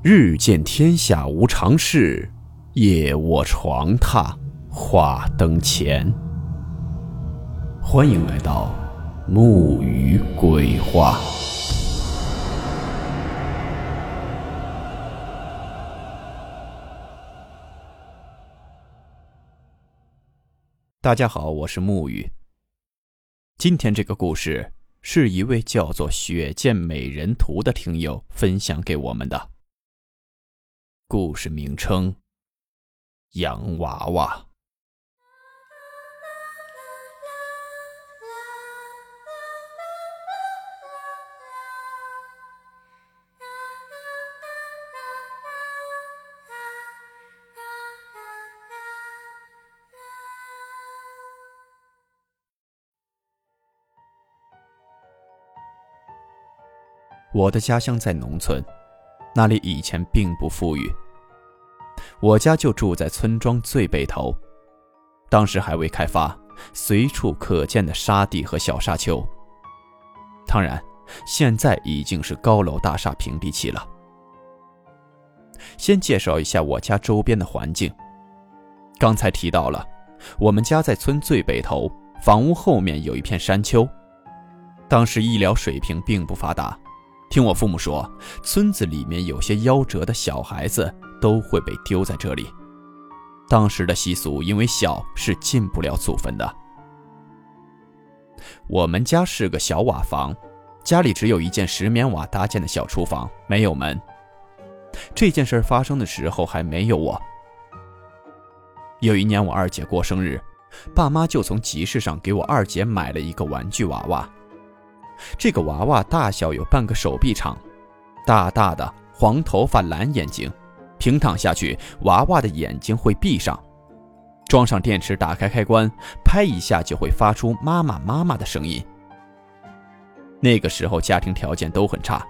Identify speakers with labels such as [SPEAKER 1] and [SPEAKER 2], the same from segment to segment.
[SPEAKER 1] 日见天下无常事，夜卧床榻话灯前。欢迎来到木鱼鬼话。大家好，我是木鱼。今天这个故事是一位叫做“雪见美人图”的听友分享给我们的。故事名称：洋娃娃。我的家乡在农村。那里以前并不富裕，我家就住在村庄最北头，当时还未开发，随处可见的沙地和小沙丘。当然，现在已经是高楼大厦平地起了。先介绍一下我家周边的环境。刚才提到了，我们家在村最北头，房屋后面有一片山丘。当时医疗水平并不发达。听我父母说，村子里面有些夭折的小孩子都会被丢在这里。当时的习俗，因为小是进不了祖坟的。我们家是个小瓦房，家里只有一间石棉瓦搭建的小厨房，没有门。这件事发生的时候还没有我。有一年我二姐过生日，爸妈就从集市上给我二姐买了一个玩具娃娃。这个娃娃大小有半个手臂长，大大的黄头发蓝眼睛，平躺下去，娃娃的眼睛会闭上。装上电池，打开开关，拍一下就会发出“妈妈妈妈”的声音。那个时候家庭条件都很差，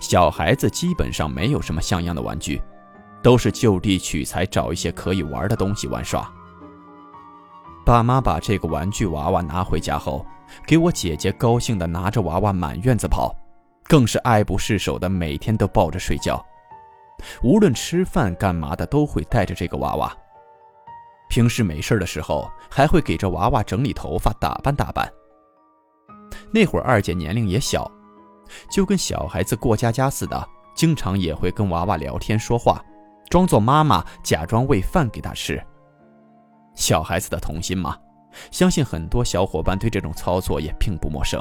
[SPEAKER 1] 小孩子基本上没有什么像样的玩具，都是就地取材，找一些可以玩的东西玩耍。爸妈把这个玩具娃娃拿回家后。给我姐姐高兴的拿着娃娃满院子跑，更是爱不释手的，每天都抱着睡觉。无论吃饭干嘛的，都会带着这个娃娃。平时没事的时候，还会给这娃娃整理头发、打扮打扮。那会儿二姐年龄也小，就跟小孩子过家家似的，经常也会跟娃娃聊天说话，装作妈妈，假装喂饭给他吃。小孩子的童心嘛。相信很多小伙伴对这种操作也并不陌生。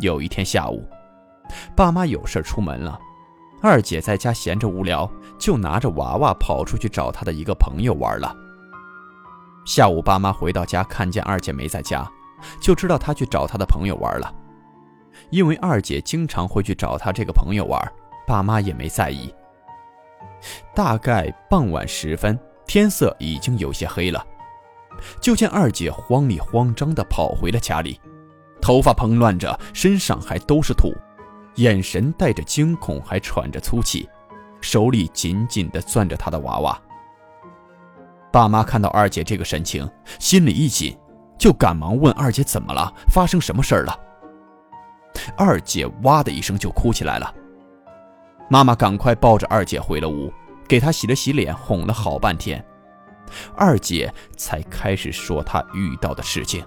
[SPEAKER 1] 有一天下午，爸妈有事出门了，二姐在家闲着无聊，就拿着娃娃跑出去找她的一个朋友玩了。下午，爸妈回到家，看见二姐没在家，就知道她去找她的朋友玩了。因为二姐经常会去找她这个朋友玩，爸妈也没在意。大概傍晚时分，天色已经有些黑了。就见二姐慌里慌张地跑回了家里，头发蓬乱着，身上还都是土，眼神带着惊恐，还喘着粗气，手里紧紧地攥着她的娃娃。爸妈看到二姐这个神情，心里一紧，就赶忙问二姐怎么了，发生什么事儿了。二姐哇的一声就哭起来了，妈妈赶快抱着二姐回了屋，给他洗了洗脸，哄了好半天。二姐才开始说她遇到的事情。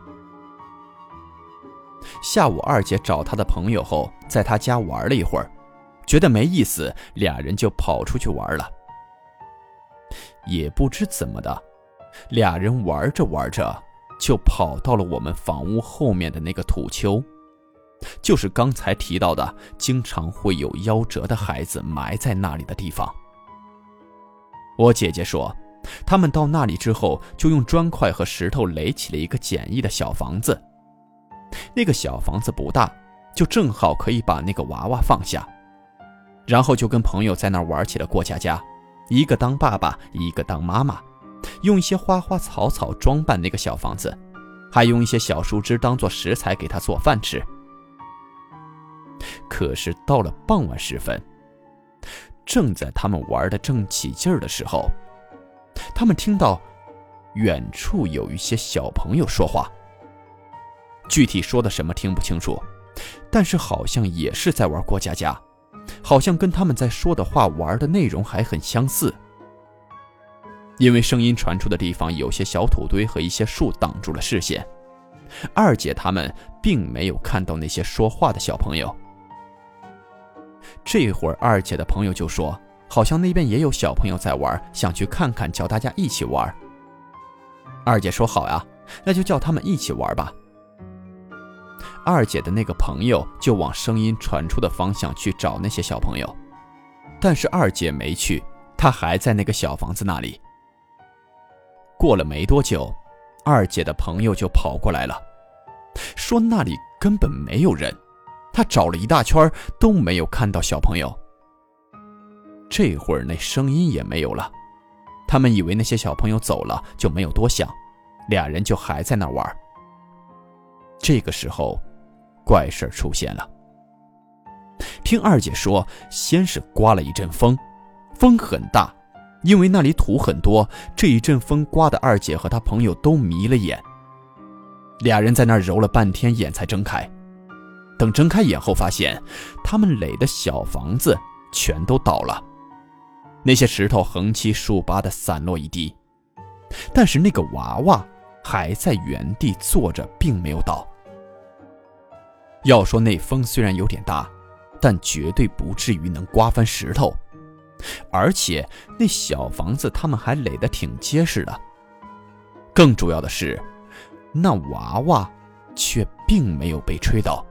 [SPEAKER 1] 下午，二姐找她的朋友后，在她家玩了一会儿，觉得没意思，俩人就跑出去玩了。也不知怎么的，俩人玩着玩着，就跑到了我们房屋后面的那个土丘，就是刚才提到的，经常会有夭折的孩子埋在那里的地方。我姐姐说。他们到那里之后，就用砖块和石头垒起了一个简易的小房子。那个小房子不大，就正好可以把那个娃娃放下。然后就跟朋友在那玩起了过家家，一个当爸爸，一个当妈妈，用一些花花草草装扮那个小房子，还用一些小树枝当做食材给他做饭吃。可是到了傍晚时分，正在他们玩的正起劲儿的时候。他们听到远处有一些小朋友说话，具体说的什么听不清楚，但是好像也是在玩过家家，好像跟他们在说的话、玩的内容还很相似。因为声音传出的地方有些小土堆和一些树挡住了视线，二姐他们并没有看到那些说话的小朋友。这会儿，二姐的朋友就说：“好像那边也有小朋友在玩，想去看看，叫大家一起玩。”二姐说：“好呀，那就叫他们一起玩吧。”二姐的那个朋友就往声音传出的方向去找那些小朋友，但是二姐没去，她还在那个小房子那里。过了没多久，二姐的朋友就跑过来了，说那里根本没有人，他找了一大圈都没有看到小朋友。这会儿那声音也没有了，他们以为那些小朋友走了，就没有多想，俩人就还在那玩。这个时候。怪事出现了。听二姐说，先是刮了一阵风，风很大，因为那里土很多。这一阵风刮的二姐和她朋友都迷了眼。俩人在那儿揉了半天，眼才睁开。等睁开眼后，发现他们垒的小房子全都倒了，那些石头横七竖八的散落一地，但是那个娃娃还在原地坐着，并没有倒。要说那风虽然有点大，但绝对不至于能刮翻石头，而且那小房子他们还垒得挺结实的。更主要的是，那娃娃却并没有被吹倒。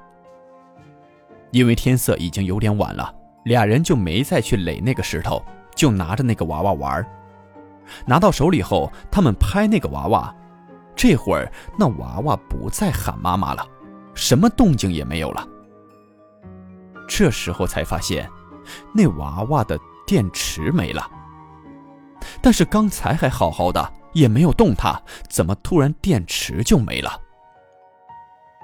[SPEAKER 1] 因为天色已经有点晚了，俩人就没再去垒那个石头，就拿着那个娃娃玩。拿到手里后，他们拍那个娃娃，这会儿那娃娃不再喊妈妈了。什么动静也没有了。这时候才发现，那娃娃的电池没了。但是刚才还好好的，也没有动它，怎么突然电池就没了？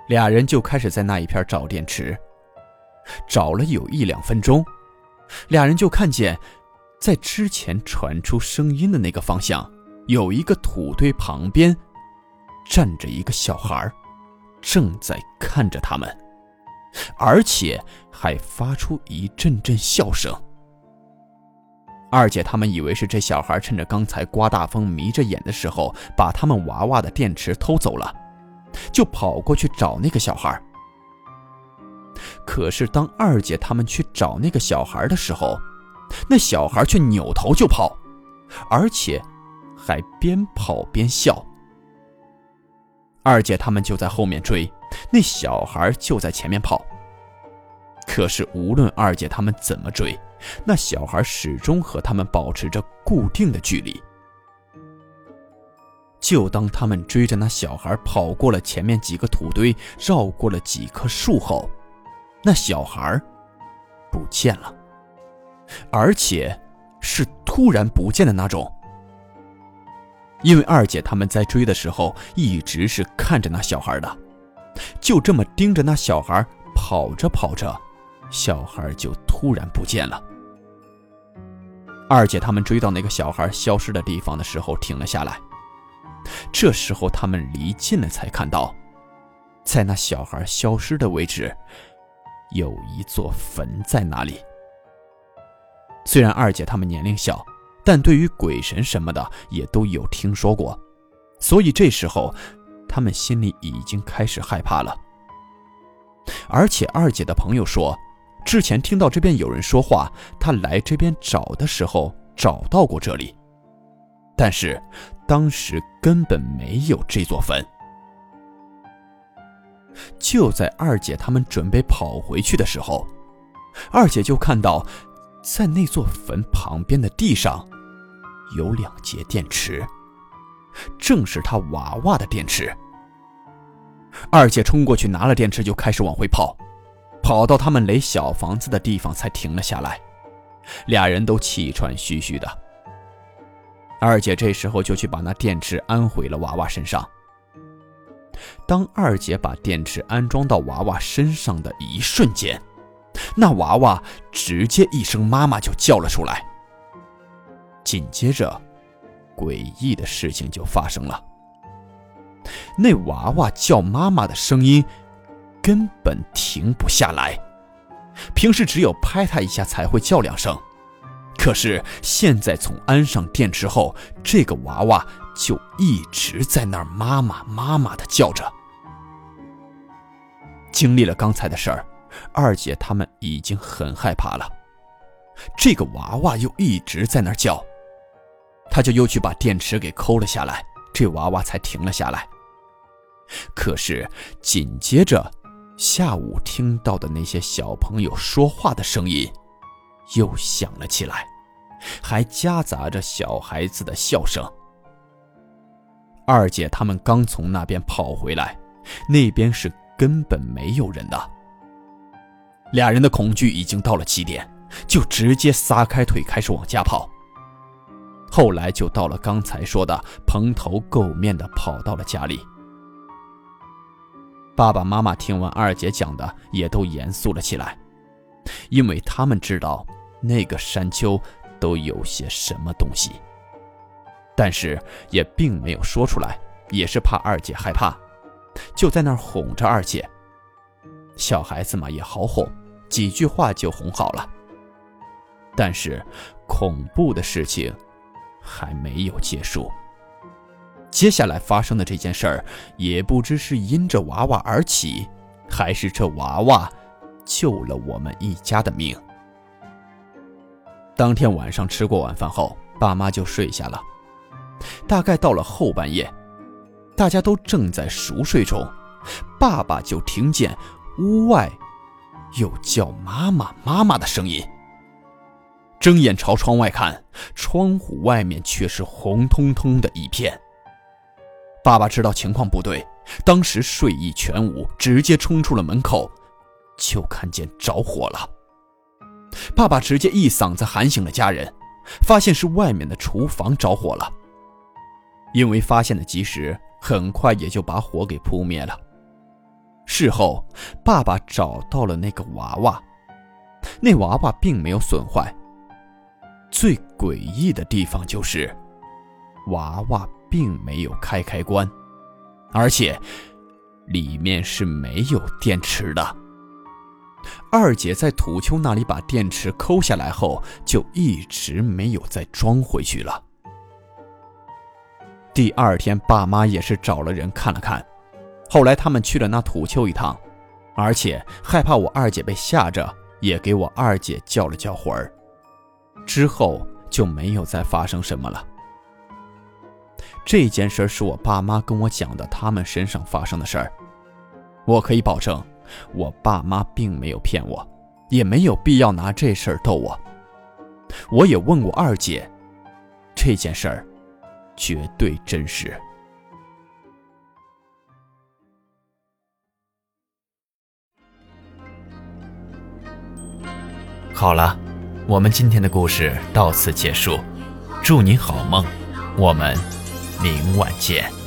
[SPEAKER 1] 俩人就开始在那一片找电池，找了有一两分钟，俩人就看见，在之前传出声音的那个方向，有一个土堆旁边，站着一个小孩。正在看着他们，而且还发出一阵阵笑声。二姐他们以为是这小孩趁着刚才刮大风迷着眼的时候，把他们娃娃的电池偷走了，就跑过去找那个小孩。可是当二姐他们去找那个小孩的时候，那小孩却扭头就跑，而且还边跑边笑。二姐他们就在后面追，那小孩就在前面跑。可是无论二姐他们怎么追，那小孩始终和他们保持着固定的距离。就当他们追着那小孩跑过了前面几个土堆，绕过了几棵树后，那小孩不见了，而且是突然不见的那种。因为二姐他们在追的时候一直是看着那小孩的，就这么盯着那小孩跑着跑着，小孩就突然不见了。二姐他们追到那个小孩消失的地方的时候停了下来，这时候他们离近了才看到，在那小孩消失的位置，有一座坟在那里。虽然二姐他们年龄小。但对于鬼神什么的也都有听说过，所以这时候他们心里已经开始害怕了。而且二姐的朋友说，之前听到这边有人说话，他来这边找的时候找到过这里，但是当时根本没有这座坟。就在二姐他们准备跑回去的时候，二姐就看到，在那座坟旁边的地上。有两节电池，正是她娃娃的电池。二姐冲过去拿了电池，就开始往回跑，跑到他们垒小房子的地方才停了下来。俩人都气喘吁吁的。二姐这时候就去把那电池安回了娃娃身上。当二姐把电池安装到娃娃身上的一瞬间，那娃娃直接一声“妈妈”就叫了出来。紧接着，诡异的事情就发生了。那娃娃叫妈妈的声音根本停不下来，平时只有拍它一下才会叫两声，可是现在从安上电池后，这个娃娃就一直在那儿妈妈妈妈的叫着。经历了刚才的事儿，二姐他们已经很害怕了。这个娃娃又一直在那儿叫，他就又去把电池给抠了下来，这娃娃才停了下来。可是紧接着，下午听到的那些小朋友说话的声音又响了起来，还夹杂着小孩子的笑声。二姐他们刚从那边跑回来，那边是根本没有人的。俩人的恐惧已经到了极点，就直接撒开腿开始往家跑。后来就到了刚才说的蓬头垢面的跑到了家里。爸爸妈妈听完二姐讲的，也都严肃了起来，因为他们知道那个山丘都有些什么东西，但是也并没有说出来，也是怕二姐害怕，就在那儿哄着二姐。小孩子嘛，也好哄，几句话就哄好了。但是恐怖的事情还没有结束。接下来发生的这件事儿，也不知是因着娃娃而起，还是这娃娃救了我们一家的命。当天晚上吃过晚饭后，爸妈就睡下了。大概到了后半夜，大家都正在熟睡中，爸爸就听见屋外有叫妈妈妈妈的声音。睁眼朝窗外看，窗户外面却是红彤彤的一片。爸爸知道情况不对，当时睡意全无，直接冲出了门口，就看见着火了。爸爸直接一嗓子喊醒了家人，发现是外面的厨房着火了。因为发现的及时，很快也就把火给扑灭了。事后，爸爸找到了那个娃娃，那娃娃并没有损坏。最诡异的地方就是，娃娃。并没有开开关，而且里面是没有电池的。二姐在土丘那里把电池抠下来后，就一直没有再装回去了。第二天，爸妈也是找了人看了看，后来他们去了那土丘一趟，而且害怕我二姐被吓着，也给我二姐叫了叫魂儿，之后就没有再发生什么了。这件事是我爸妈跟我讲的，他们身上发生的事儿。我可以保证，我爸妈并没有骗我，也没有必要拿这事儿逗我。我也问过二姐，这件事儿绝对真实。好了，我们今天的故事到此结束，祝你好梦，我们。明晚见。